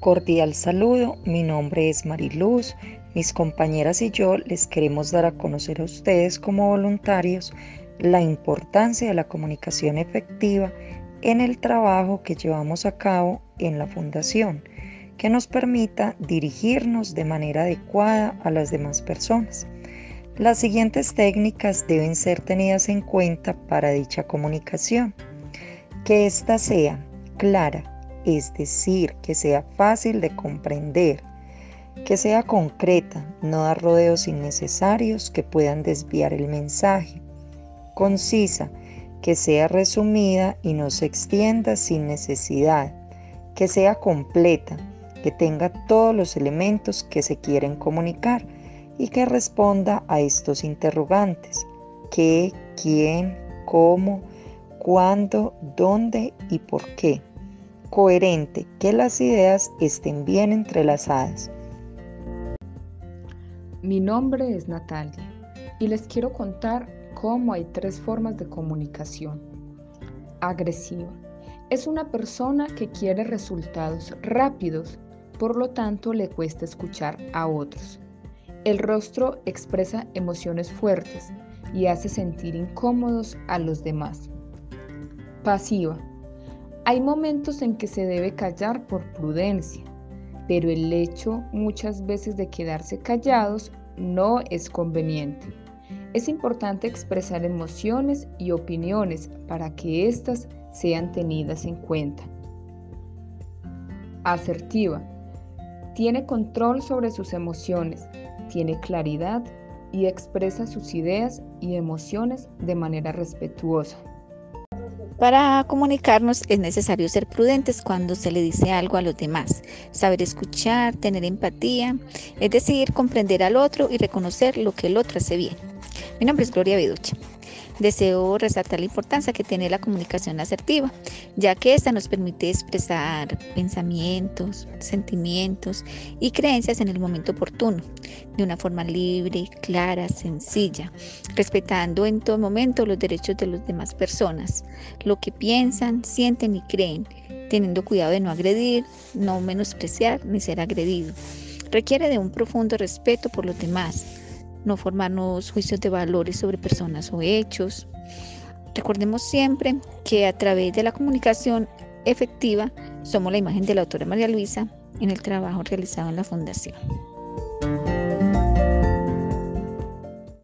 Cordial saludo, mi nombre es Mariluz. Mis compañeras y yo les queremos dar a conocer a ustedes como voluntarios la importancia de la comunicación efectiva en el trabajo que llevamos a cabo en la Fundación, que nos permita dirigirnos de manera adecuada a las demás personas. Las siguientes técnicas deben ser tenidas en cuenta para dicha comunicación. Que ésta sea clara, es decir, que sea fácil de comprender, que sea concreta, no dar rodeos innecesarios que puedan desviar el mensaje, concisa, que sea resumida y no se extienda sin necesidad, que sea completa, que tenga todos los elementos que se quieren comunicar y que responda a estos interrogantes. ¿Qué, quién, cómo, cuándo, dónde y por qué? Coherente, que las ideas estén bien entrelazadas. Mi nombre es Natalia y les quiero contar cómo hay tres formas de comunicación. Agresiva. Es una persona que quiere resultados rápidos, por lo tanto le cuesta escuchar a otros. El rostro expresa emociones fuertes y hace sentir incómodos a los demás. Pasiva. Hay momentos en que se debe callar por prudencia, pero el hecho muchas veces de quedarse callados no es conveniente. Es importante expresar emociones y opiniones para que éstas sean tenidas en cuenta. Asertiva. Tiene control sobre sus emociones tiene claridad y expresa sus ideas y emociones de manera respetuosa. Para comunicarnos es necesario ser prudentes cuando se le dice algo a los demás, saber escuchar, tener empatía, es decir, comprender al otro y reconocer lo que el otro hace bien. Mi nombre es Gloria Beducha. Deseo resaltar la importancia que tiene la comunicación asertiva, ya que esta nos permite expresar pensamientos, sentimientos y creencias en el momento oportuno, de una forma libre, clara, sencilla, respetando en todo momento los derechos de las demás personas, lo que piensan, sienten y creen, teniendo cuidado de no agredir, no menospreciar ni ser agredido. Requiere de un profundo respeto por los demás, no formarnos juicios de valores sobre personas o hechos. Recordemos siempre que a través de la comunicación efectiva somos la imagen de la autora María Luisa en el trabajo realizado en la Fundación.